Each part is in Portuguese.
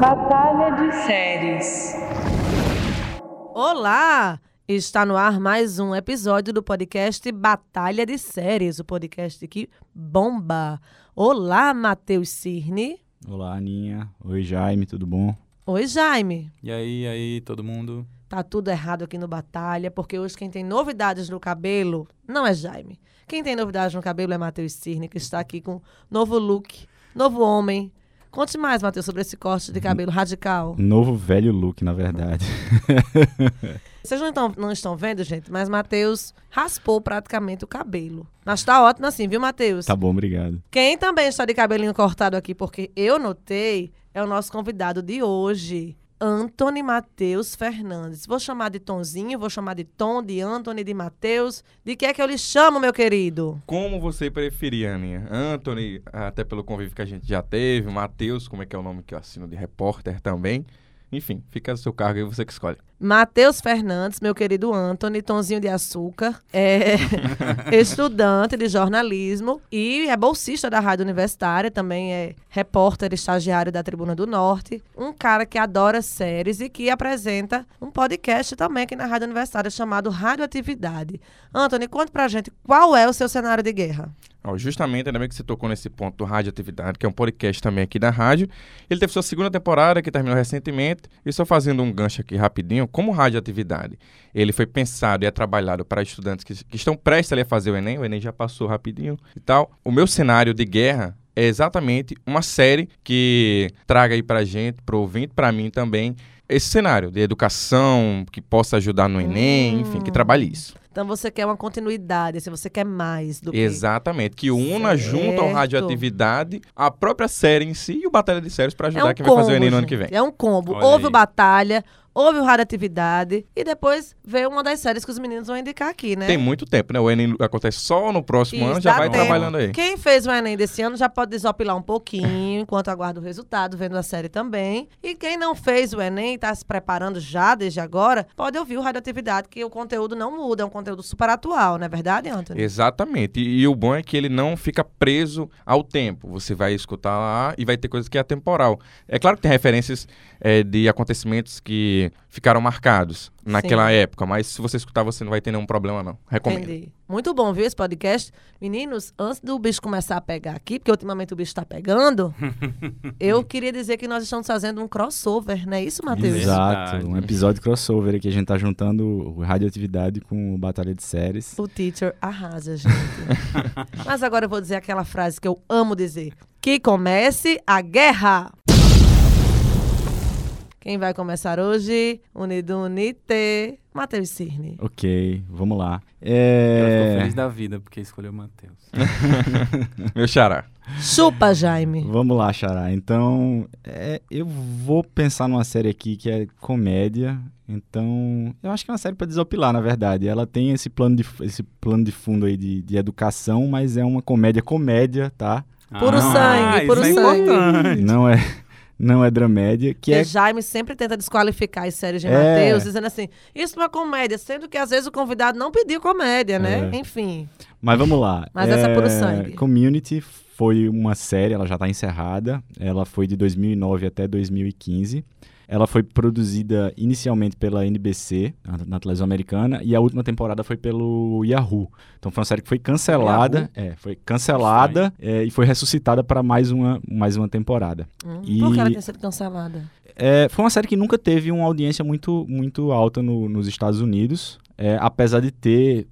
Batalha de séries. Olá! Está no ar mais um episódio do podcast Batalha de Séries, o podcast que bomba. Olá, Matheus Cirne. Olá, Aninha. Oi, Jaime, tudo bom? Oi, Jaime. E aí, e aí, todo mundo? Tá tudo errado aqui no Batalha, porque hoje quem tem novidades no cabelo não é Jaime. Quem tem novidades no cabelo é Matheus Cirne, que está aqui com novo look, novo homem. Conte mais, Matheus, sobre esse corte de cabelo radical. Novo velho look, na verdade. Vocês não, estão, não estão vendo, gente, mas Matheus raspou praticamente o cabelo. Mas tá ótimo assim, viu, Matheus? tá bom, obrigado. Quem também está de cabelinho cortado aqui, porque eu notei, é o nosso convidado de hoje, Anthony Matheus Fernandes. Vou chamar de Tonzinho, vou chamar de Tom, de Anthony, de Matheus. De que é que eu lhe chamo, meu querido? Como você preferia, Aninha? Anthony, até pelo convívio que a gente já teve, Matheus, como é que é o nome que eu assino de repórter também. Enfim, fica a seu cargo aí, você que escolhe. Matheus Fernandes, meu querido Anthony, Tonzinho de Açúcar, é estudante de jornalismo e é bolsista da Rádio Universitária, também é repórter estagiário da Tribuna do Norte, um cara que adora séries e que apresenta um podcast também aqui na Rádio Universitária chamado Radioatividade. Anthony, conte pra gente qual é o seu cenário de guerra. Justamente, ainda bem que você tocou nesse ponto do Radioatividade, que é um podcast também aqui da rádio. Ele teve sua segunda temporada, que terminou recentemente. E só fazendo um gancho aqui rapidinho, como Radioatividade, ele foi pensado e é trabalhado para estudantes que, que estão prestes ali a fazer o Enem, o Enem já passou rapidinho e tal. O meu cenário de guerra é exatamente uma série que traga aí pra gente, pro ouvinte, pra mim também, esse cenário de educação que possa ajudar no Enem, enfim, que trabalhe isso. Então você quer uma continuidade, se você quer mais do que Exatamente, que una junto ao Certo. Radioatividade a própria série em si e o Batalha de Séries para É ajudar um quem vai fazer o combo, Enem no ano que vem. É um combo. Olha Houve o aí. Batalha, houve o Radioatividade e depois veio uma das séries que os meninos vão indicar aqui, né? Tem muito tempo, né? O Enem acontece só no próximo Isso, ano, já vai tempo. trabalhando aí. Quem fez o Enem desse ano já pode desopilar um pouquinho enquanto aguarda o resultado, vendo a série também. E quem não fez o Enem e está se preparando já desde agora, pode ouvir o Radioatividade, que o conteúdo não muda, é um conteúdo super atual, não é verdade, Anthony? Exatamente. E, e o bom é que ele não fica preso ao tempo. Você vai escutar lá e vai ter coisas que é atemporal. É claro que tem referências é, de acontecimentos que ficaram marcados naquela Sim. época, mas se você escutar, você não vai ter nenhum problema, não. Recomendo. Entendi. Muito bom, viu, esse podcast. Meninos, antes do bicho começar a pegar aqui, porque ultimamente o bicho tá pegando, eu queria dizer que nós estamos fazendo um crossover, não é isso, Matheus? Exato, um episódio crossover aqui. A gente tá juntando o Radioatividade com o Batalha de Séries. O teacher arrasa, gente. Mas agora eu vou dizer aquela frase que eu amo dizer. Que comece a guerra! Quem vai começar hoje? Unido Unite, Matheus Cirne. Ok, vamos lá. Ela ficou É... feliz da vida porque escolheu o Matheus. Meu xará. Chupa, Jaime. Vamos lá, Xará. Então, é, eu vou pensar numa série aqui que é comédia. Então, eu acho que é uma série para desopilar, na verdade. Ela tem esse plano de, esse plano de fundo aí de, de educação, mas é uma comédia-comédia, tá? Puro sangue, puro isso é sangue. importante. Não é, não é dramédia, que Porque é Jaime sempre tenta desqualificar as séries de É. Matheus, dizendo assim, isso não é comédia, sendo que às vezes o convidado não pediu comédia, né? É. Enfim. Mas vamos lá. Mas essa é puro sangue. Community foi uma série, ela já está encerrada. Ela foi de 2009 até 2015. Ela foi produzida inicialmente pela NBC, na, televisão americana, e a última temporada foi pelo Yahoo. Então foi uma série que foi cancelada, é, foi cancelada é, e foi ressuscitada para mais uma, mais uma temporada. Hum, E- Por que ela tinha sido cancelada? É, foi uma série que nunca teve uma audiência muito, muito alta no- nos Estados Unidos, é, apesar de ter,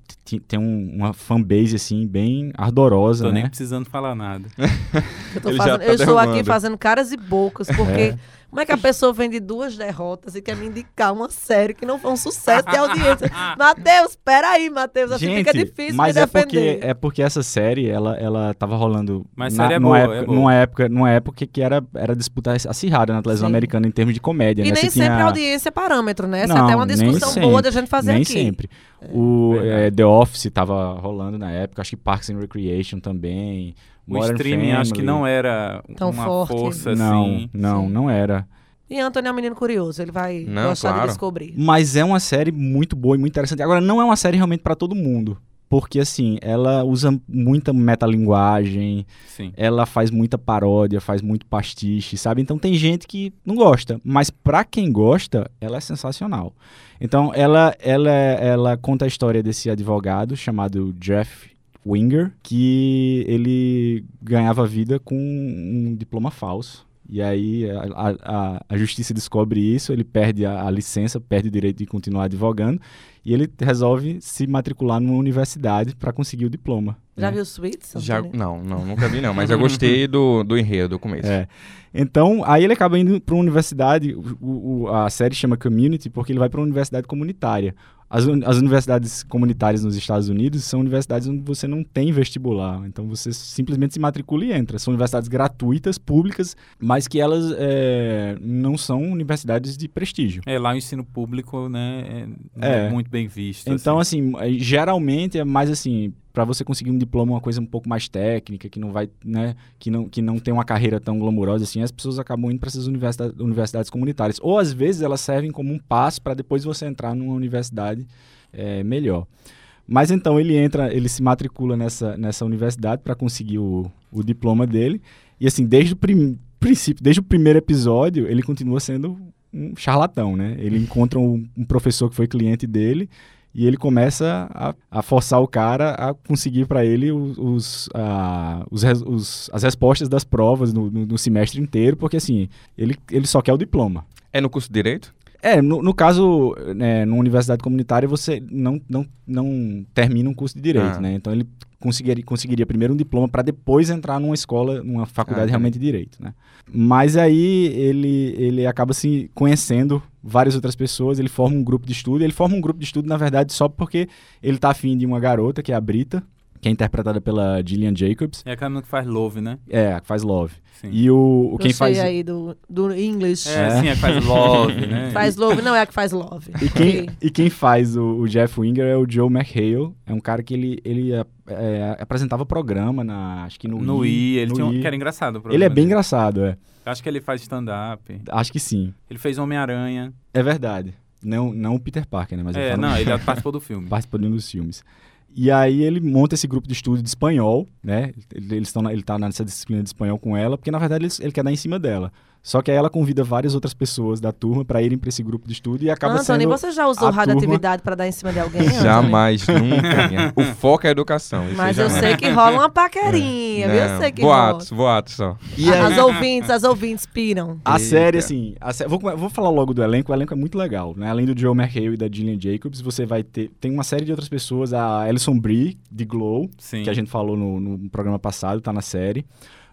ter um- uma fanbase assim bem ardorosa, Tô né? nem precisando falar nada. Eu, fazendo- tá eu estou aqui fazendo caras e bocas, porque É. como é que a pessoa vem de duas derrotas e quer me indicar uma série que não foi um sucesso de audiência? Matheus, peraí, Matheus, assim Gente, fica difícil mas me é porque é porque essa série ela ela tava rolando Mas na, série é numa, boa, época, é boa. numa época numa época que era era disputa acirrada na televisão Sim. americana em termos de comédia, E né? nem Você sempre tinha- a audiência é parâmetro, né? Essa é Não, até uma nem discussão sempre, boa da gente fazer nem aqui. sempre. O verdade. é, The Office tava rolando na época, acho que Parks and Recreation também. O Modern streaming acho que Family. não era Tão uma forte. força não, assim. não, Sim. não era. E Antônio é um menino curioso, ele vai Não, gostar de claro. descobrir. Mas é uma série muito boa e muito interessante. Agora, não é uma série realmente pra todo mundo. porque assim, ela usa muita metalinguagem, Sim. ela faz muita paródia, faz muito pastiche, sabe? Então tem gente que não gosta, mas pra quem gosta, ela é sensacional. Então ela ela ela conta a história desse advogado chamado Jeff Winger, que ele ganhava vida com um diploma falso. E aí a, a, a justiça descobre isso, ele perde a, a licença, perde o direito de continuar advogando, e ele resolve se matricular numa universidade para conseguir o diploma. Já né? viu Sweets? Já, não, não, nunca vi não, mas eu gostei do, do enredo, do começo. É. Então, aí ele acaba indo para uma universidade, o- o- a série chama Community, porque ele vai para uma universidade comunitária. As, as universidades comunitárias nos Estados Unidos são universidades onde você não tem vestibular, então você simplesmente se matricula e entra. São universidades gratuitas, públicas, mas que elas é, não são universidades de prestígio. É, lá o ensino público, né, é, É. é muito bem visto. Então, assim. assim, eh, geralmente é mais assim, para você conseguir um diploma, uma coisa um pouco mais técnica, que não vai, né, que não, que não tem uma carreira tão glamourosa assim, as pessoas acabam indo para essas universidades, universidades comunitárias. Ou às vezes elas servem como um passo para depois você entrar numa universidade eh, melhor. Mas então ele entra, ele se matricula nessa, nessa universidade para conseguir o, o diploma dele. E assim, desde o prim- princípio, desde o primeiro episódio, ele continua sendo um charlatão, né? Ele encontra um, um professor que foi cliente dele e ele começa a, a forçar o cara a conseguir para ele os, os, os os- as respostas das provas no, no- no semestre inteiro, porque assim, ele, ele só quer o diploma. É no curso de Direito? É, no, no caso, né, numa universidade comunitária, você não, não, não termina um curso de direito, Ah. né? Então ele conseguiria, conseguiria primeiro um diploma para depois entrar numa escola, numa faculdade Ah, realmente de direito, né? Mas aí ele, ele acaba se conhecendo várias outras pessoas, ele forma um grupo de estudo, ele forma um grupo de estudo, na verdade, só porque ele tá afim de uma garota, que é a Brita, que é interpretada pela Gillian Jacobs, É aquela que faz Love, né? é, a que faz Love. Sim. E o, o quem faz... aí do, do English. É, É. sim, é que faz Love, né? Faz love, não é a que faz love. E quem, e quem faz o, o Jeff Winger é o Joe McHale. É um cara que ele, ele é, é, apresentava programa na. Acho que no, No I, ele no tinha um, I. que era engraçado. o Ele é programa bem dele. engraçado, é. Acho que ele faz stand-up. Acho que sim. Ele fez Homem-Aranha. É verdade. Não, não o Peter Parker, né? Mas ele É, no- não, ele participou do filme. participa de um dos filmes. E aí ele monta esse grupo de estudo de espanhol, né? Ele, eles tão ele tá nessa disciplina de espanhol com ela, porque na verdade ele, ele quer dar em cima dela. Só que aí ela convida várias outras pessoas da turma para irem para esse grupo de estudo e acaba Antônio, sendo você já usou radioatividade pra dar em cima de alguém? Jamais, nunca. O foco é a educação. Mas eu jamais. sei que rola uma paquerinha, viu? Eu sei que boatos, boatos só. rola. E aí- As ouvintes, as ouvintes piram. A Eita. série, assim, a sé- vou, vou falar logo do elenco, o elenco é muito legal, né? Além do Joe McHale e da Gillian Jacobs, você vai ter, tem uma série de outras pessoas, a Alison Brie, de Glow, Sim. que a gente falou no, no programa passado, tá na série.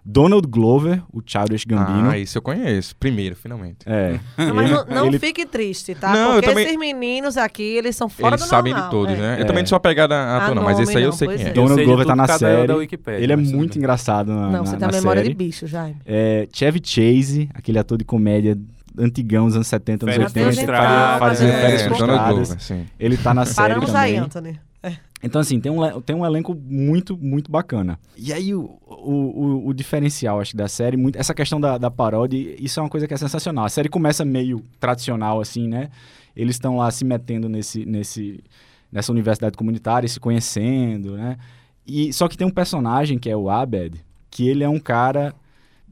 Donald Glover, o Childish Gambino. Ah, isso eu conheço. Primeiro, finalmente. É. Não, mas não, não ele- fique triste, tá? Não, eu Porque também- esses meninos aqui, eles são fora Eles do sabem normal. de todos, é. né? É. Eu também não sou apegado a ator, Ah, não, mas esse aí eu sei pois quem é. é. Donald Glover tá na série. Ele é muito engraçado na, Não, você tem a memória série. de bicho, Jaime. É, Chevy Chase, aquele ator de comédia antigão, dos anos 70, anos Férias 80, Frustradas, fazendo é, férias É, Donald frustradas. Glover, sim. Ele tá na série Paramos também. aí, Anthony. Então, assim, tem um, tem um elenco muito, muito bacana. E aí, o, o, o- o diferencial, acho, da série, muito, essa questão da, da paródia, isso é uma coisa que é sensacional. A série começa meio tradicional, assim, né? Eles estão lá se metendo nesse, nesse, nessa universidade comunitária, se conhecendo, né? E, só que tem um personagem, que é o Abed, que ele é um cara...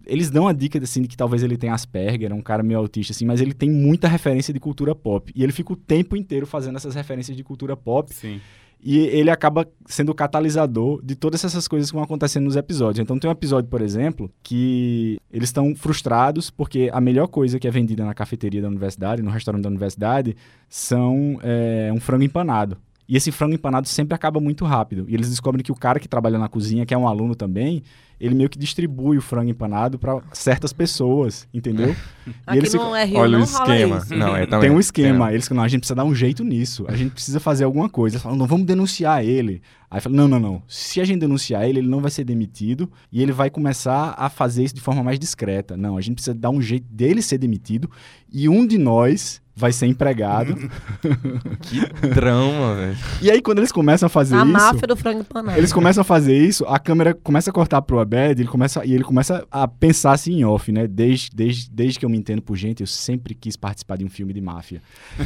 Eles dão a dica, assim, de que talvez ele tenha Asperger, é um cara meio autista, assim, mas ele tem muita referência de cultura pop. E ele fica o tempo inteiro fazendo essas referências de cultura pop. Sim. E ele acaba sendo o catalisador de todas essas coisas que vão acontecendo nos episódios. Então tem um episódio, por exemplo, que eles estão frustrados porque a melhor coisa que é vendida na cafeteria da universidade, no restaurante da universidade, são é, um frango empanado. E esse frango empanado sempre acaba muito rápido. E eles descobrem que o cara que trabalha na cozinha, que é um aluno também, ele meio que distribui o frango empanado para certas pessoas, entendeu? E eles ficam- no RU Olha não o esquema. isso. Não, é também. tem um esquema. É. Eles falam, não, a gente precisa dar um jeito nisso. A gente precisa fazer alguma coisa. Eles falam, não, vamos denunciar ele. Aí fala, não, não, não. Se a gente denunciar ele, ele não vai ser demitido e ele vai começar a fazer isso de forma mais discreta. Não, a gente precisa dar um jeito dele ser demitido e um de nós vai ser empregado. Que drama, velho. e aí, quando eles começam a fazer A isso. máfia do frango empanado. Eles começam a fazer isso, a câmera começa a cortar pro Abed, ele começa, e ele começa a pensar assim em off, né? Desde, desde, desde que eu me entendo por gente, eu sempre quis participar de um filme de máfia.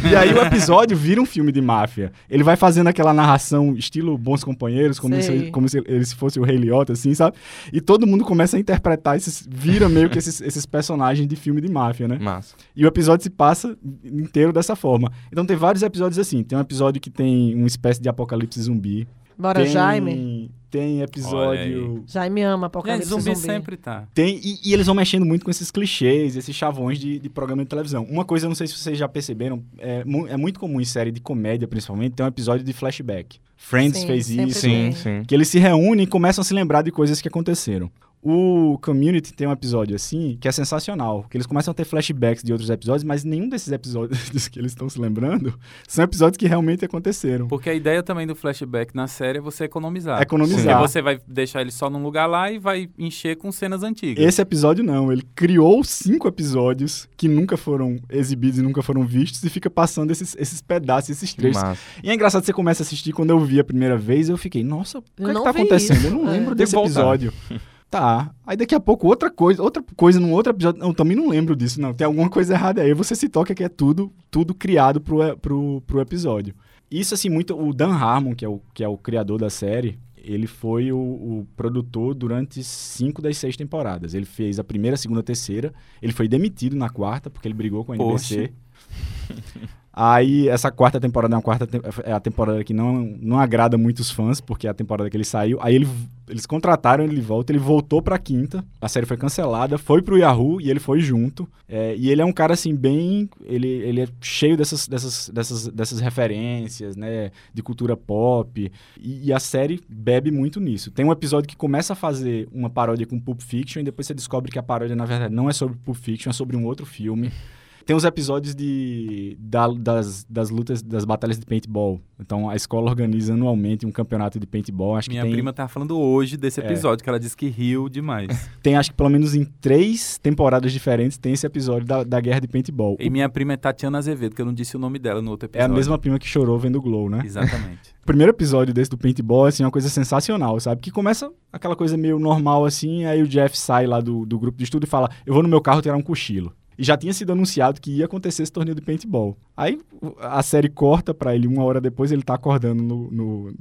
E aí o episódio vira um filme de máfia. Ele vai fazendo aquela narração estilo Bons Companheiros, como, se, como se ele fosse o Rei Liotta, assim, sabe? E todo mundo começa a interpretar esses, vira meio que esses, esses personagens de filme de máfia, né? Massa. E o episódio se passa inteiro dessa forma. Então tem vários episódios assim. Tem um episódio que tem uma espécie de apocalipse zumbi. Bora, tem, Jaime. Tem episódio. Jaime ama Gente, Apocalipse zumbi, zumbi. sempre tá. Tem, e, e eles vão mexendo muito com esses clichês, esses chavões de, de programa de televisão. Uma coisa, eu não sei se vocês já perceberam, é, é muito comum em série de comédia, principalmente, ter um episódio de flashback. Friends Sim, fez isso. tem. Sim, sim. Que eles se reúnem e começam a se lembrar de coisas que aconteceram. O Community tem um episódio assim que é sensacional, que eles começam a ter flashbacks de outros episódios, mas nenhum desses episódios que eles estão se lembrando são episódios que realmente aconteceram. Porque a ideia também do flashback na série é você economizar. Economizar. Porque você vai deixar ele só num lugar lá e vai encher com cenas antigas. Esse episódio não, ele criou cinco episódios que nunca foram exibidos e nunca foram vistos e fica passando esses, esses pedaços, esses trechos. massa. E é engraçado que você começa a assistir, quando eu vi a primeira vez, eu fiquei, nossa, o que, é que não tá acontecendo? isso. Eu não É. lembro Tem desse episódio. Tá. Aí daqui a pouco outra coisa, outra coisa num outro episódio. Eu também não lembro disso, não. Tem alguma coisa errada aí. Você se toca que é tudo, tudo criado pro, e- pro, pro episódio. Isso, assim, muito. O Dan Harmon, que é o, que é o criador da série, ele foi o, o produtor durante cinco das seis temporadas. Ele fez a primeira, a segunda, a terceira. Ele foi demitido na quarta, porque ele brigou com a NBC. Aí, essa quarta temporada é, uma quarta é a temporada que não, não agrada muitos fãs, porque é a temporada que ele saiu. Aí ele, eles contrataram ele volta, ele voltou pra quinta, a série foi cancelada, foi pro Yahoo e ele foi junto. É, e ele é um cara, assim, bem... Ele, ele é cheio dessas, dessas, dessas, dessas referências, né? De cultura pop. E, e a série bebe muito nisso. Tem um episódio que começa a fazer uma paródia com Pulp Fiction e depois você descobre que a paródia, na verdade, não é sobre Pulp Fiction, é sobre um outro filme. Tem os episódios de, da- das, das lutas, das batalhas de paintball. Então, a escola organiza anualmente um campeonato de paintball. Acho Minha que tem, prima tá falando hoje desse É. episódio, que ela disse que riu demais. tem, acho que pelo menos em três temporadas diferentes, tem esse episódio da, da guerra de paintball. e minha prima é Tatiana Azevedo, que eu não disse o nome dela no outro É a episódio. mesma prima que chorou vendo o Glow, né? Exatamente. O primeiro episódio desse do paintball, assim, é uma coisa sensacional, sabe? Que começa aquela coisa meio normal, assim, aí o Jeff sai lá do, do grupo de estudo e fala, eu vou no meu carro tirar um cochilo. E já tinha sido anunciado que ia acontecer esse torneio de paintball. Aí a série corta pra ele, uma hora depois ele tá acordando no... no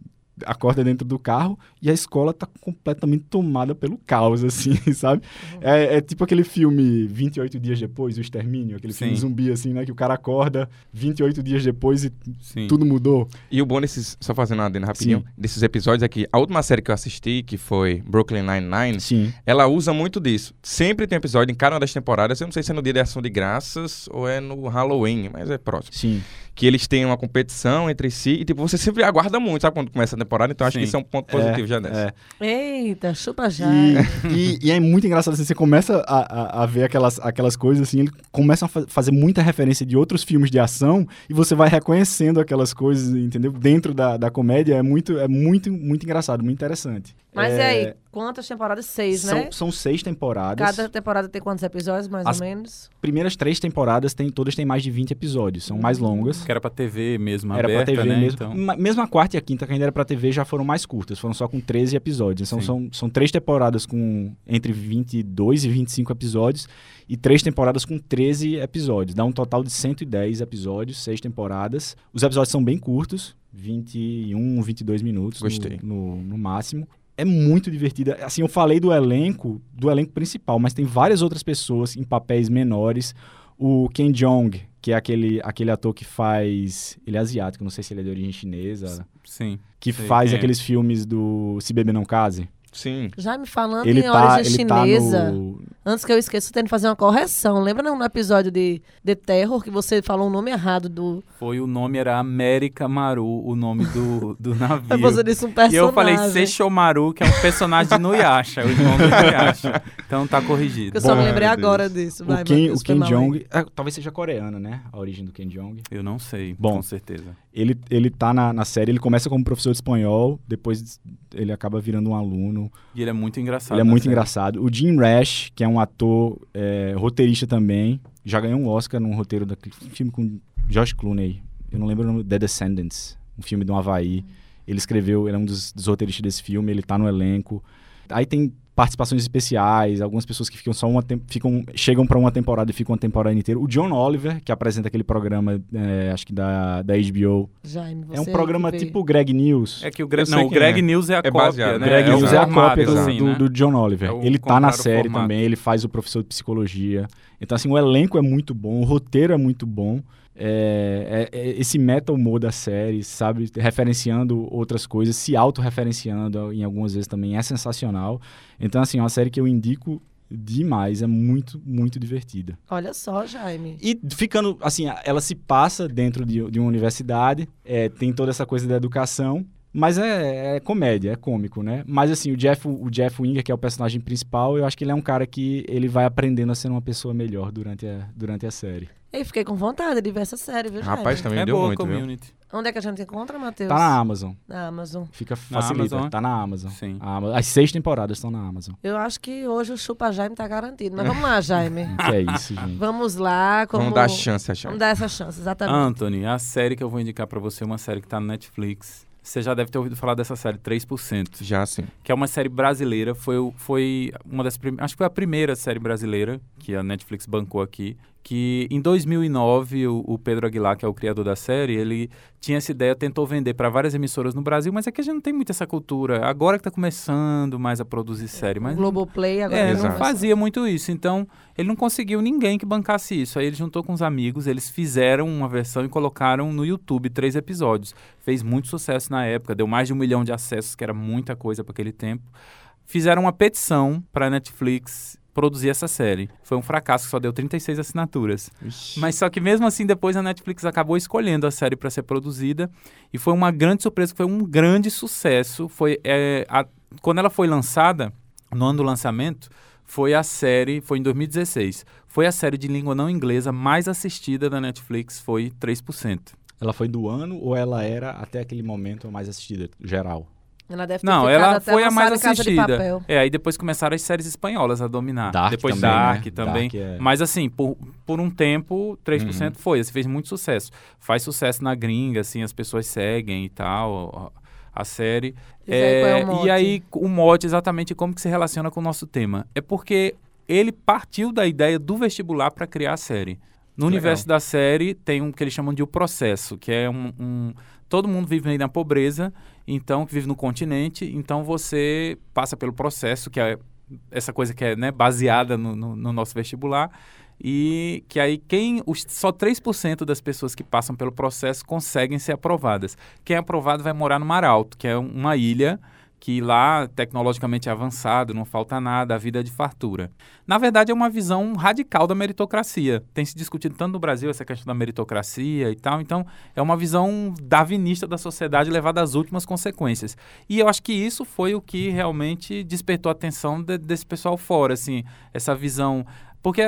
acorda dentro do carro e a escola tá completamente tomada pelo caos, assim, sabe? É, é tipo aquele filme 28 dias depois, O Extermínio, aquele filme Sim. zumbi, assim, né? Que o cara acorda 28 dias depois e Sim. tudo mudou. E o bom desses, só fazendo uma adenda rapidinho, Sim. desses episódios é que a última série que eu assisti, que foi Brooklyn Nine-Nine, ela usa muito disso. Sempre tem episódio em cada uma das temporadas, eu não sei se é no dia de ação de graças ou é no Halloween, mas é próximo. Sim. Que eles têm uma competição entre si e, tipo, você sempre aguarda muito, sabe, quando começa a temporada, então acho Sim. que isso é um ponto positivo já dessa. É. Eita, chupa já. E, e- e é muito engraçado, assim, você começa a, a- a ver aquelas, aquelas coisas, assim, eles começam a fa- fazer muita referência de outros filmes de ação e você vai reconhecendo aquelas coisas, entendeu? Dentro da, da comédia, é muito, é muito, muito engraçado, muito interessante. Mas É, e aí, quantas temporadas? Seis, são, né? são seis temporadas. Cada temporada tem quantos episódios, mais As- ou menos? primeiras três temporadas, tem, todas têm mais de 20 episódios, são mais longas. Que era pra TV mesmo, Era aberta, pra TV né? mesmo. Então, Mesmo a quarta e a quinta, que ainda era pra TV, já foram mais curtas. Foram só com 13 episódios. Então Sim. são, são três temporadas com entre 22 e 25 episódios. E três temporadas com 13 episódios. Dá um total de 110 episódios, seis temporadas. Os episódios são bem curtos. 21, 22 minutos no- Gostei. No, no máximo. É muito divertida. Assim, eu falei do elenco, do elenco principal, mas tem várias outras pessoas em papéis menores. O Ken Jeong, que é aquele, aquele ator que faz. Ele é asiático, não sei se ele é de origem chinesa. sim. Que faz é. aqueles filmes do Se Beber Não Case. Sim. Já me falando Ele em tá, origem tá chinesa, no. antes que eu esqueça, eu tenho que fazer uma correção. Lembra no episódio de The Terror que você falou o nome errado do. Foi o nome, era América Maru, o nome do, do navio. Você disse um E personagem. eu falei Seixomaru, que é um personagem de Nuyasha, o irmão do Nuyasha. Então tá corrigido. Eu só Bom, me lembrei agora disso. Vai, O Ken, Matheus, o Ken. Jeong. é, talvez seja coreano, né? A origem do Ken Jeong. Eu não sei, Bom. com certeza. Ele, ele tá na, na série, ele começa como professor de espanhol, depois ele acaba virando um aluno. E ele é muito engraçado. ele é muito série. engraçado. O Jim Rash, que é um ator é, roteirista também, já ganhou um Oscar num roteiro daquele filme com Josh Clooney. Eu não lembro o nome. The Descendants. Um filme do Havaí. Ele escreveu, ele é um dos, dos roteiristas desse filme, ele tá no elenco. Aí tem participações especiais, algumas pessoas que ficam só uma ficam chegam para uma temporada e ficam uma temporada inteira. O John Oliver, que apresenta aquele programa, é, acho que da, da HBO. Jaime, É um programa tipo Greg News. É que o Greg, não, o Greg é. News é a É cópia, baseado. né? Greg é News é a cópia do, assim, do- né? do John Oliver. É ele tá na série também, ele faz o professor de psicologia. Então, assim, o elenco é muito bom, o roteiro é muito bom. É, é- é esse meta humor da série, sabe? Referenciando outras coisas, se autorreferenciando em algumas vezes também, é sensacional. Então, assim, é uma série que eu indico demais, é muito, muito divertida. Olha só, Jaime. E ficando, assim, ela se passa dentro de, de uma universidade, é, tem toda essa coisa da educação, mas é, é comédia, é cômico, né? Mas, assim, o Jeff, o Jeff Winger, que é o personagem principal, eu acho que ele é um cara que ele vai aprendendo a ser uma pessoa melhor durante a, durante a série. E fiquei com vontade de ver essa série, viu? Rapaz, também É deu boa muito, viu? community. Onde é que a gente encontra, Matheus? Tá na Amazon, Na Amazon. fica Na facilita, Amazon? tá na Amazon. Sim. A Ama- As seis temporadas estão na Amazon. Eu acho que hoje o Chupa Jaime tá garantido. Mas vamos lá, Jaime. Que é isso, gente. Vamos lá. Como... Vamos dar chance a chance. Vamos dar essa chance, exatamente. Anthony, a série que eu vou indicar pra você é uma série que tá no Netflix. Você já deve ter ouvido falar dessa série, 3%. Já sim. que é uma série brasileira. Foi, foi uma das primeiras. Acho que foi a primeira série brasileira que a Netflix bancou aqui. Que em 2009, o, o Pedro Aguilar, que é o criador da série, ele tinha essa ideia, tentou vender para várias emissoras no Brasil, mas é que a gente não tem muito essa cultura. Agora que tá começando mais a produzir série, mas. o Globoplay agora É, não fazia muito isso. Então, ele não conseguiu ninguém que bancasse isso. Aí ele juntou com os amigos, eles fizeram uma versão e colocaram no YouTube três episódios. Fez muito sucesso na época, deu mais de um milhão de acessos, que era muita coisa para aquele tempo. Fizeram uma petição para Netflix produzir essa série. Foi um fracasso, só deu 36 assinaturas. Mas só que mesmo assim, depois a Netflix acabou escolhendo a série para ser produzida e foi uma grande surpresa, foi um grande sucesso. Foi é, a- quando ela foi lançada, no ano do lançamento, foi a série, foi em 2016, foi a série de língua não inglesa mais assistida da Netflix, foi 3%. Ela foi do ano ou ela era, até aquele momento, a mais assistida, geral? Ela deve ter Não, ela até foi a mais assistida. Papel. É, aí depois começaram as séries espanholas a dominar. Dark depois também, Dark né? também. Dark é- Mas assim, por, por um tempo, 3% Uhum. foi. Assim, fez muito sucesso. Faz sucesso na gringa, assim, as pessoas seguem e tal, a, série. E aí, qual é o É, mote? e aí, o mote exatamente como que se relaciona com o nosso tema. É porque ele partiu da ideia do vestibular para criar a série. No Legal. universo da série tem um que eles chamam de o processo, que é um, um- todo mundo vive aí na pobreza, então que vive no continente, então você passa pelo processo que é essa coisa que é né, baseada no, no- no nosso vestibular e que aí quem os, só 3% das pessoas que passam pelo processo conseguem ser aprovadas. Quem é aprovado vai morar no Mar Alto, que é um- uma ilha que lá tecnologicamente avançado, não falta nada, a vida é de fartura. Na verdade, é uma visão radical da meritocracia. Tem se discutido tanto no Brasil essa questão da meritocracia e tal, então é uma visão darwinista da sociedade levada às últimas consequências. E eu acho que isso foi o que realmente despertou a atenção de- desse pessoal fora, assim, essa visão. Porque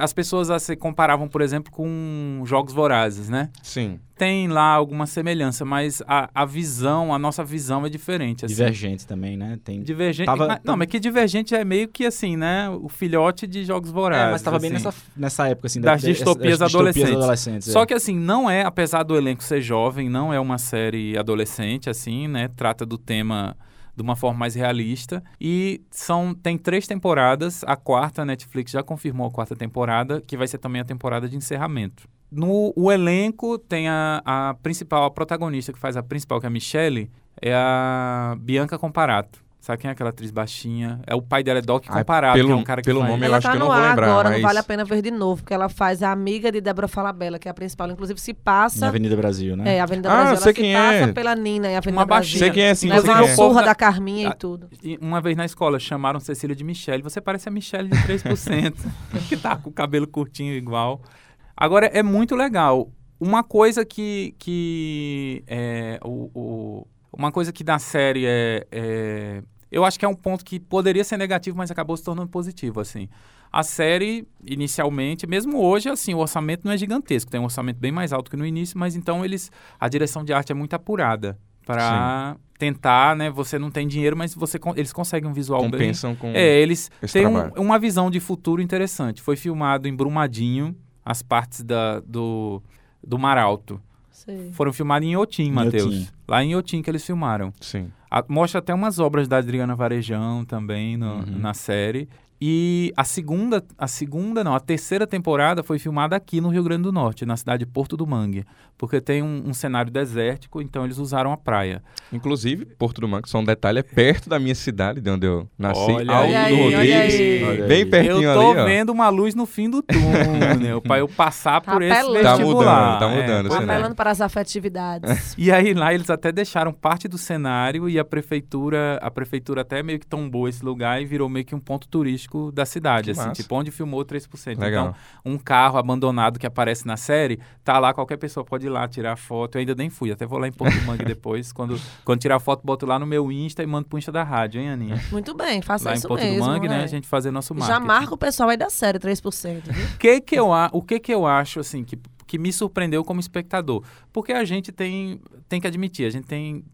as pessoas ah, se comparavam, por exemplo, com jogos vorazes, né? Sim. Tem lá alguma semelhança, mas a, a visão, a nossa visão é diferente. Assim. Divergente também, né? Tem... Divergente. Tava- mas- não, mas que divergente é meio que assim, né? O filhote de jogos vorazes. É, mas tava bem assim. nessa, nessa época, assim. Das da- distopias das adolescentes. adolescentes, Só é. que assim, não é, apesar do elenco ser jovem, não é uma série adolescente, assim, né? Trata do tema de uma forma mais realista. E são tem três temporadas. A quarta, a Netflix já confirmou a quarta temporada, que vai ser também a temporada de encerramento. No o elenco tem a, a principal, a protagonista que faz a principal, que é a Michelle, é a Bianca Comparato. Sabe quem é aquela atriz baixinha? É o pai dela é Doc Ah, Comparato, pelo- que é um cara que pelo faz- nome eu Ela acho tá que eu no não vou ar lembrar, agora, não mas- vale a pena ver de novo, porque ela faz a amiga de Débora Falabella, que é a principal. Inclusive, se Na passa. Avenida Brasil, né? É, a Avenida Ah, Brasil. eu sei ela se quem passa é. pela Nina e a Avenida Uma Brasil. baixinha. Sei quem é, sim, Leva uma é. surra da- da Carminha Ah, e tudo. E uma vez na escola chamaram Cecília de Michelle. Você parece a Michelle de 3%, que tá com o cabelo curtinho igual. Agora, é muito legal. Uma coisa que. que é, o, o- uma coisa que na série é, é- Eu acho que é um ponto que poderia ser negativo, mas acabou se tornando positivo, assim. A série, inicialmente, mesmo hoje, assim, o orçamento não é gigantesco. Tem um orçamento bem mais alto que no início, mas então eles. A direção de arte é muito apurada. Para tentar, né? Você não tem dinheiro, mas você, eles conseguem um visual bem. Compensam com É, eles esse têm um- uma visão de futuro interessante. Foi filmado em Brumadinho, as partes da, do, do Mar Alto. Sei. Foram filmados em Iotim, Matheus. Lá em Iotim que eles filmaram. Sim. A- mostra até umas obras da Adriana Varejão também no- Uhum. na série. E a segunda, a segunda, não, a terceira temporada foi filmada aqui no Rio Grande do Norte, na cidade de Porto do Mangue. Porque tem um, um cenário desértico, então eles usaram a praia. Inclusive, Porto do Mangue, só um detalhe, é perto da minha cidade, de onde eu nasci. Olha Alto aí, do olha Rodrigues. aí. Bem pertinho eu tô ali, vendo uma luz no fim do túnel, para eu passar Tá por esse apelando. Tá vestibular. mudando, tá É, mudando o pois é. cenário. Apelando para as afetividades. E aí lá eles até deixaram parte do cenário e a prefeitura, a prefeitura até meio que tombou esse lugar e virou meio que um ponto turístico da cidade, Que assim, massa. tipo onde filmou 3%. Legal. Então, um carro abandonado que aparece na série, tá lá, qualquer pessoa pode ir lá tirar foto. Eu ainda nem fui, até vou lá em Porto Mangue depois, quando quando tirar foto, boto lá no meu Insta e mando pro Insta da rádio, hein, Aninha? Muito bem, faça Lá em isso Porto mesmo. do Mangue, né, é. a gente fazer nosso marketing. Já marca o pessoal aí da série, 3%. Viu? O que que eu, a- o que que eu acho, assim, que, que me surpreendeu como espectador? Porque a gente tem, tem que admitir, a gente tem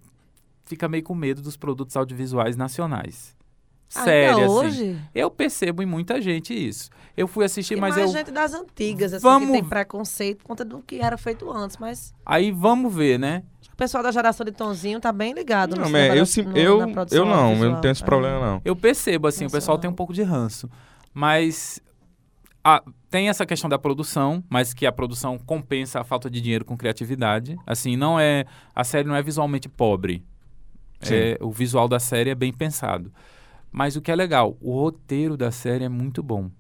fica meio com medo dos produtos audiovisuais nacionais. Sério, Ainda assim. hoje? Eu percebo em muita gente isso. Eu fui assistir, mas mais eu... gente das antigas, assim, Vamos- que tem preconceito por conta do que era feito antes, mas Aí vamos ver, né? o pessoal da geração de Tonzinho tá bem ligado no Não, cinema mas eu, da- sim- no- eu, eu não, eu não tenho esse É. problema, não. Eu percebo, assim, o Nossa, pessoal não. tem um pouco de ranço. Mas ah, tem essa questão da produção, mas que a produção compensa a falta de dinheiro com criatividade. Assim, não é... A série não é visualmente pobre. É, o visual da série é bem pensado. Mas o que é legal, o roteiro da série é muito bom.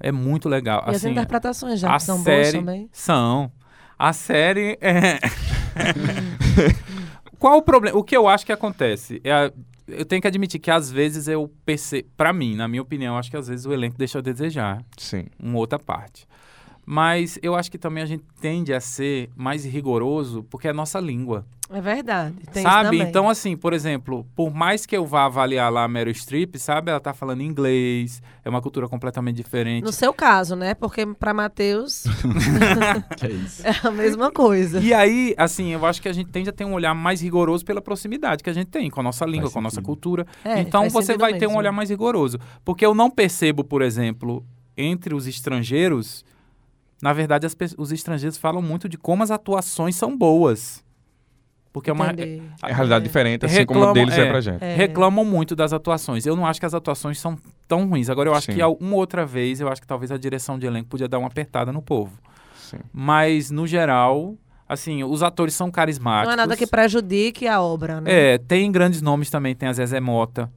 É muito legal. E as assim, interpretações já são boas série também. são. A série é. Qual o problema? O que eu acho que acontece? É a- Eu tenho que admitir que às vezes eu percebo. Pra mim, na minha opinião, acho que às vezes o elenco deixa a desejar Sim. uma outra parte. Mas eu acho que também a gente tende a ser mais rigoroso porque é a nossa língua. É verdade. Sabe? Então, assim, por exemplo, por mais que eu vá avaliar lá a Meryl Streep, sabe? Ela tá falando inglês, é uma cultura completamente diferente. No seu caso, né? Porque pra Matheus é isso. é a mesma coisa. E aí, assim, eu acho que a gente tende a ter um olhar mais rigoroso pela proximidade que a gente tem com a nossa língua, com a nossa cultura. É, então você vai ter um mesmo. olhar mais rigoroso. Porque eu não percebo, por exemplo, entre os estrangeiros, na verdade, as os estrangeiros falam muito de como as atuações são boas. Porque é uma. Entendi. É realidade diferente, assim Reclamam- como deles é, é. pra gente. É. Reclamam muito das atuações. Eu não acho que as atuações são tão ruins. Agora, eu acho Sim. que uma outra vez, eu acho que talvez a direção de elenco podia dar uma apertada no povo. Sim. Mas, no geral, assim, os atores são carismáticos. Não é nada que prejudique a obra, né? É, tem grandes nomes também. Tem a Zezé Mota,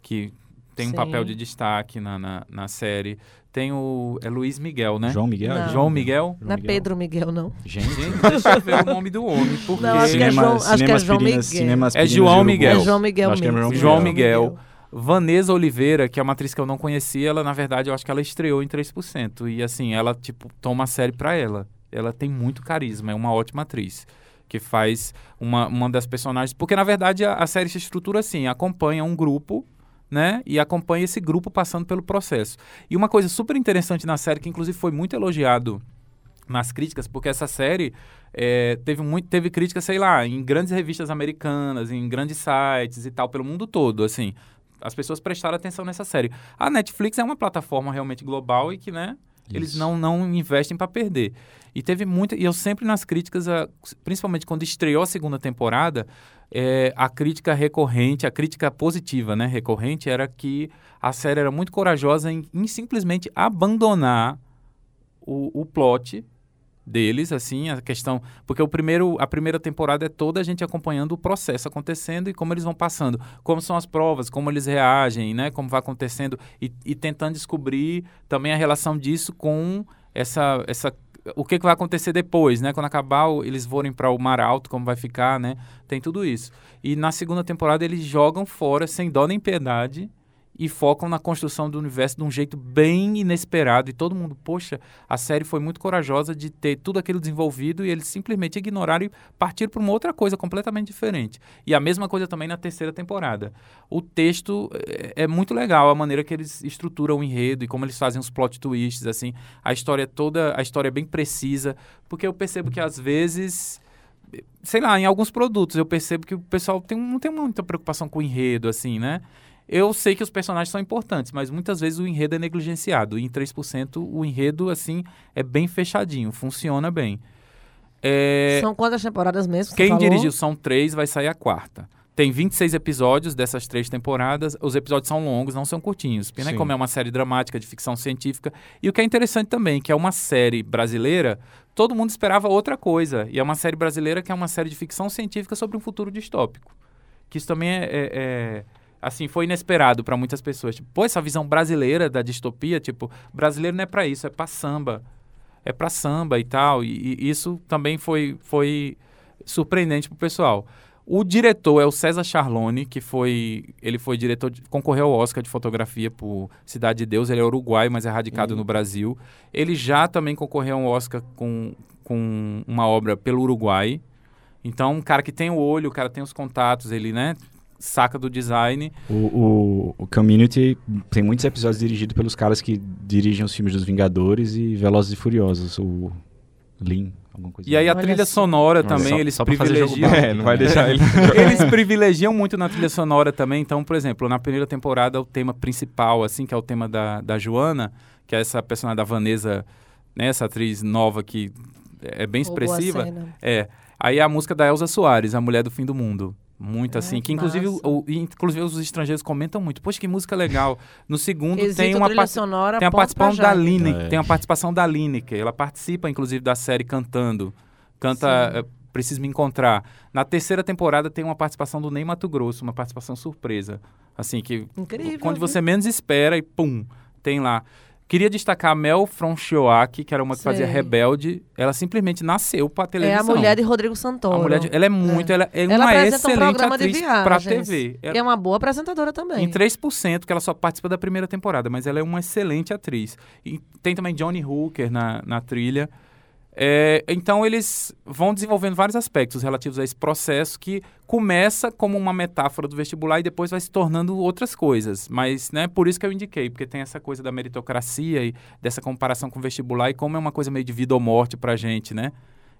que tem um Sim. papel de destaque na, na, na série. Tem o. É Luiz Miguel, né? João Miguel? Não. João Miguel? Não é Pedro Miguel, não. Gente. Deixa eu ver o nome do homem. Porque... Não, acho que é João- acho que é João Miguel. Cinemas É Pirinas João. Miguel. É João Miguel acho que é. João Miguel. Vanessa Oliveira, que é uma atriz que eu não conhecia, ela, na verdade, eu acho que ela estreou em 3%. E, assim, ela, tipo, toma a série pra ela. Ela tem muito carisma, é uma ótima atriz. Que faz uma, uma das personagens. Porque, na verdade, a, a série se estrutura assim: acompanha um grupo, né? E acompanha esse grupo passando pelo processo. E uma coisa super interessante na série, que inclusive foi muito elogiado nas críticas, porque essa série é, teve, muito, teve críticas, sei lá, em grandes revistas americanas, em grandes sites e tal, pelo mundo todo, assim. As pessoas prestaram atenção nessa série. A Netflix é uma plataforma realmente global e que, né, eles Isso. não, não investem para perder. E teve muita. E eu sempre nas críticas, a- principalmente quando estreou a segunda temporada, é, a crítica recorrente, a crítica positiva, né, recorrente, era que a série era muito corajosa em, em simplesmente abandonar o, o plot deles, assim, a questão. Porque o primeiro, a primeira temporada é toda a gente acompanhando o processo acontecendo e como eles vão passando, como são as provas, como eles reagem, né? Como vai acontecendo e, e tentando descobrir também a relação disso com essa. essa o que, que vai acontecer depois, né? Quando acabar, eles forem para o Mar Alto, como vai ficar, né? Tem tudo isso. E na segunda temporada eles jogam fora, sem dó nem piedade, e focam na construção do universo de um jeito bem inesperado. E todo mundo, poxa, a série foi muito corajosa de ter tudo aquilo desenvolvido e eles simplesmente ignoraram e partiram para uma outra coisa completamente diferente. E a mesma coisa também na terceira temporada. O texto é, é muito legal, a maneira que eles estruturam o enredo e como eles fazem os plot twists, assim. A história toda, a história é bem precisa, porque eu percebo que às vezes sei lá, em alguns produtos eu percebo que o pessoal tem, não tem muita preocupação com o enredo, assim, né? Eu sei que os personagens são importantes, mas muitas vezes o enredo é negligenciado. E em 3% o enredo, assim, é bem fechadinho, funciona bem. É, São quantas temporadas mesmo? que você Quem falou? dirigiu são três, vai sair a quarta. Tem 26 episódios dessas três temporadas. Os episódios são longos, não são curtinhos. Porque, né, como é uma série dramática de ficção científica. E o que é interessante também, que é uma série brasileira, todo mundo esperava outra coisa. E é uma série brasileira que é uma série de ficção científica sobre um futuro distópico. Que isso também é. é- é, assim, foi inesperado para muitas pessoas. Tipo, pô, essa visão brasileira da distopia, tipo, brasileiro não é para isso, é para samba. É para samba e tal. E, e isso também foi, foi surpreendente pro pessoal. O diretor é o César Charlone, que foi. Ele foi diretor, de, concorreu ao Oscar de fotografia por Cidade de Deus. Ele é uruguaio, mas é radicado no Brasil. Ele já também concorreu ao Oscar com, com uma obra pelo Uruguai. Então, um cara que tem o olho, o cara tem os contatos, ele, né, saca do design. O, o, o Community tem muitos episódios dirigidos pelos caras que dirigem os filmes dos Vingadores e Velozes e Furiosos, o Lean, alguma coisa E aí a Olha trilha só. sonora também, só- eles só pra fazer jogo privilegiam. É, não vai deixar ele. Eles privilegiam muito na trilha sonora também. Então, por exemplo, na primeira temporada, o tema principal, assim, que é o tema da, da Joana, que é essa personagem da Vanessa, né, essa atriz nova que é bem expressiva. É. Aí a música da Elza Soares, A Mulher do Fim do Mundo. Muito assim, que que inclusive, o, inclusive os estrangeiros comentam muito. Poxa, que música legal. No segundo tem uma parte- sonora, tem a ponto participação da. Lineker. É. Tem a participação da Lineker. Ela participa, inclusive, da série cantando. Canta Sim. eh, Preciso Me Encontrar. Na terceira temporada tem uma participação do Ney Mato Grosso, uma participação surpresa. Assim, que Incrível. quando viu? você menos espera e pum, tem lá. Queria destacar a Mel Fronchioak, que era uma que fazia Sei. Rebelde. Ela simplesmente nasceu pra É televisão. a mulher de Rodrigo Santoro. A mulher de- ela é muito, ela é Ela uma um excelente de atriz viagens. pra TV. E é uma boa apresentadora também. Em 3%, que ela só participa da primeira temporada, mas ela é uma excelente atriz. E tem também Johnny Hooker na, na trilha. É, então eles vão desenvolvendo vários aspectos relativos a esse processo que começa como uma metáfora do vestibular e depois vai se tornando outras coisas. Mas, né, por isso que eu indiquei, porque tem essa coisa da meritocracia e dessa comparação com o vestibular e como é uma coisa meio de vida ou morte pra gente, né?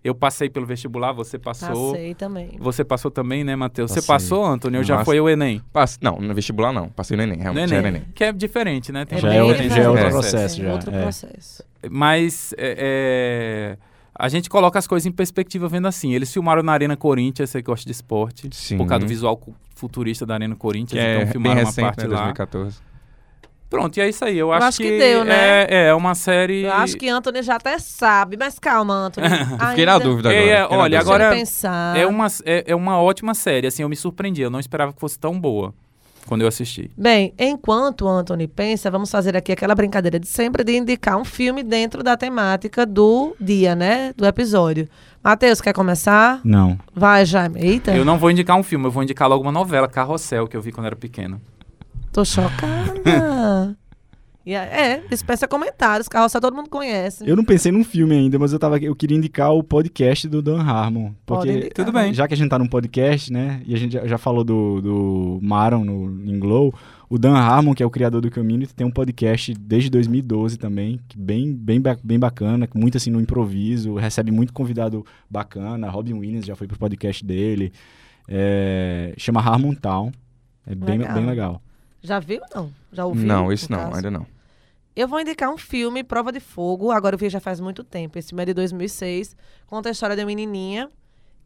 Eu passei pelo vestibular, você passou. Passei também. Você passou também, né, Matheus? Você passou, Antônio? Eu já Nossa. foi o Enem. Passe- Não, no vestibular não. Passei no Enem, realmente. Neném, já era Enem. Que é diferente, né? Tem Já uma é outro- já é outro processo, Sim, já, Outro é. processo. Mas é, é, a gente coloca as coisas em perspectiva vendo assim. Eles filmaram na Arena Corinthians, você que gosta de esporte. Sim. Por causa do visual futurista da Arena Corinthians. Que é então bem filmaram uma recente, parte né, lá. 2014. Pronto, e é isso aí. Eu acho, acho que deu, né? É, é uma série... Eu acho que Anthony já até sabe, mas calma, Anthony. Eu fiquei na dúvida agora. É, é, olha, agora- eu pensar. É uma, é, é uma ótima série. Assim, eu me surpreendi. Eu não esperava que fosse tão boa quando eu assisti. Bem, enquanto o Anthony pensa, vamos fazer aqui aquela brincadeira de sempre de indicar um filme dentro da temática do dia, né? Do episódio. Matheus, quer começar? Não. Vai, Jaime. Eita, Eu não vou indicar um filme, eu vou indicar logo uma novela, Carrossel, que eu vi quando era pequeno. Tô chocada. E é, dispensa comentários. Carroça todo mundo conhece. Eu não pensei num filme ainda, mas eu, tava, eu queria indicar o podcast do Dan Harmon. Porque, indicar. Tudo bem. já que a gente tá num podcast, né? E a gente já, já falou do, do Maron no, em Glow. O Dan Harmon, que é o criador do Community, tem um podcast desde 2012 também, bem, bem, bem bacana, muito assim no improviso, recebe muito convidado bacana. Robin Williams já foi pro podcast dele. É, chama Harmon Town. É bem Legal. bem legal. Já viu ou não? Já ouviu? Não, esse não, caso? ainda não. Eu vou indicar um filme, Prova de Fogo. Agora eu vi já faz muito tempo. Esse filme é de 2006. Conta a história de uma menininha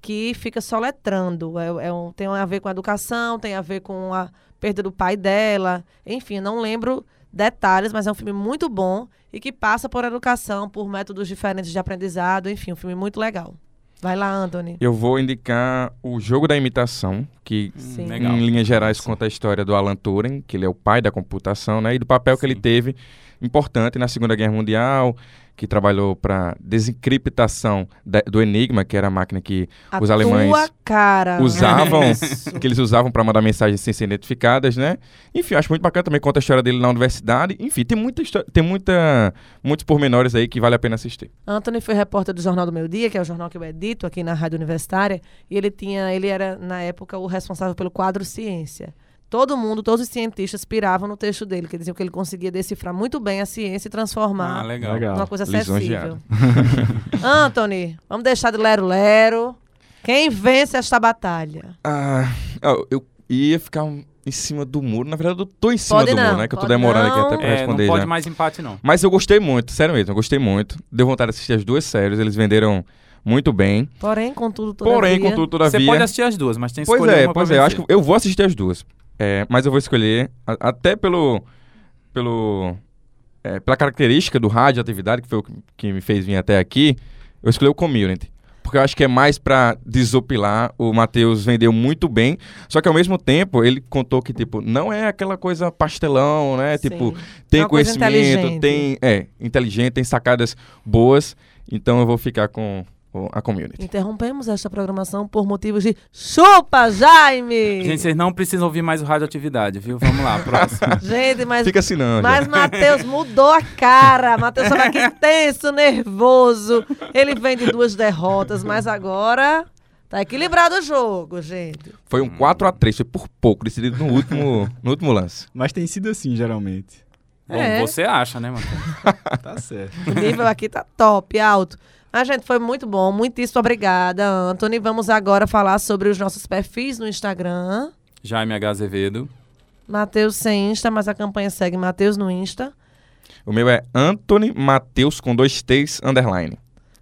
que fica soletrando. É, é um, tem a ver com a educação, tem a ver com a perda do pai dela. Enfim, não lembro detalhes, mas é um filme muito bom e que passa por educação, por métodos diferentes de aprendizado. Enfim, um filme muito legal. Vai lá, Anthony. Eu vou indicar o Jogo da Imitação, que Sim. Hum, legal. em linhas gerais conta a história do Alan Turing, que ele é o pai da computação, né? E do papel que ele Sim. teve importante na Segunda Guerra Mundial, que trabalhou para desencriptação da- do Enigma, que era a máquina que A Os alemães cara. usavam, que eles usavam para mandar mensagens sem ser identificadas, né? Enfim, acho muito bacana também conta a história dele na universidade. Enfim, tem muita história, tem muita muitos pormenores aí que vale a pena assistir. Anthony foi repórter do Jornal do Meu Dia, que é o jornal que eu edito aqui na Rádio Universitária, e ele tinha, ele era na época o responsável pelo quadro Ciência. Todo mundo, todos os cientistas piravam no texto dele, que diziam que ele conseguia decifrar muito bem a ciência e Ah, transformar legal. Legal. numa coisa acessível. Anthony, vamos deixar de lero lero. Quem vence esta batalha? Ah, eu, ia ficar um- em cima do muro. Na verdade, eu tô em cima Pode do muro, não, né? Que eu tô demorando aqui não. até pra É, não responder pode já. mais empate, não. Mas eu gostei muito, sério mesmo, eu gostei muito. Deu vontade de assistir as duas séries, eles venderam muito bem. Porém, contudo, todavia... Porém, contudo, todavia... Você pode assistir as duas, mas tem que Pois escolher é, uma pois é. Eu acho que eu vou assistir as duas. É, mas eu vou escolher, a- até pelo. pelo é, pela característica do rádio atividade, que foi o que, que me fez vir até aqui, eu escolhi o community. Porque eu acho que é mais pra desopilar. O Matheus vendeu muito bem. Só que ao mesmo tempo, ele contou que, tipo, não é aquela coisa pastelão, né? Sim. Tipo, tem É uma coisa conhecimento, tem. É, inteligente, tem sacadas boas. Então eu vou ficar com a community. Interrompemos esta programação por motivos de chupa, Jaime! Gente, vocês não precisam ouvir mais o Radioatividade, viu? Vamos lá, próximo. Gente, mas, Fica assim não. mas. Matheus mudou a cara. Matheus estava aqui tenso, nervoso. Ele vem de duas derrotas, mas agora tá equilibrado o jogo, gente. Foi um 4x3, foi por pouco, decidido no último, no último lance. Mas tem sido assim, geralmente. Bom, É. você acha, né, Matheus? Tá certo. O nível aqui tá top, alto. Mas, gente, foi muito bom. Muitíssimo obrigada, Anthony. Vamos agora falar sobre os nossos perfis no Instagram. Jaime H. Azevedo. Matheus sem Insta, mas a campanha segue Matheus no Insta. O meu é Anthony Mateus com dois T's underline.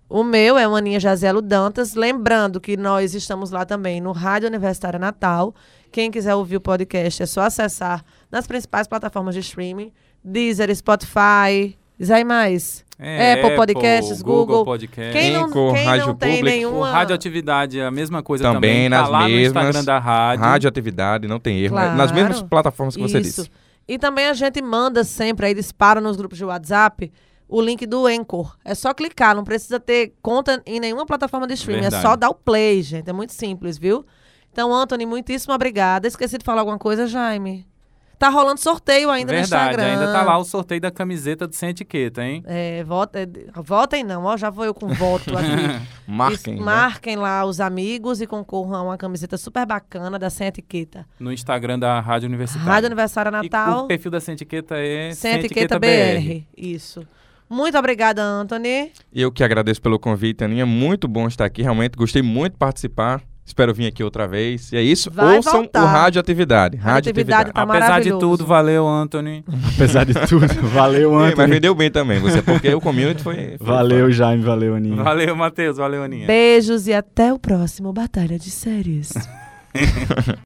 O meu é o Aninha Jazelo Dantas. Lembrando que nós estamos lá também no Rádio Universitária Natal. Quem quiser ouvir o podcast é só acessar nas principais plataformas de streaming. Deezer, Spotify. Diz aí mais. Apple Podcasts, Google. Podcasts. Quem não, quem Rádio não tem nenhuma... Radioatividade é a mesma coisa Também também. nas tá lá no mesmas. Instagram da rádio. Radioatividade, não tem erro. né? Claro. Nas mesmas plataformas que você Isso. disse. E também a gente manda sempre, aí dispara nos grupos de WhatsApp, o link do Anchor. É só clicar, não precisa ter conta em nenhuma plataforma de streaming. É Verdade. só dar o play, gente. É muito simples, viu? Então, Anthony, muitíssimo obrigada. Esqueci de falar alguma coisa, Jaime? Tá rolando sorteio ainda no Verdade, Instagram. ainda tá lá o sorteio da camiseta do Sem Etiqueta, hein? É, vota, votem não, ó, já vou eu com voto aqui. Marquem. Isso, né? marquem lá os amigos e concorram a uma camiseta super bacana da Sem Etiqueta. No Instagram da Rádio Universitária. Rádio Aniversário E Natal. o perfil da Sem Etiqueta é Sem etiqueta BR. Isso. Muito obrigada, Anthony. E eu que agradeço pelo convite, Aninha. Muito bom estar aqui, realmente. Gostei muito de participar. Espero vir aqui outra vez. E é isso. Vai Ouçam voltar. o Radioatividade. Radioatividade tá Apesar de tudo, valeu, Anthony. Apesar de tudo, valeu, Ei, Mas Anthony. vendeu bem também, você, porque o community foi. foi Valeu, Jaime, valeu, Aninha. Valeu, Matheus. Valeu, Aninha. Beijos e até o próximo Batalha de Séries.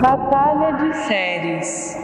Batalha de séries.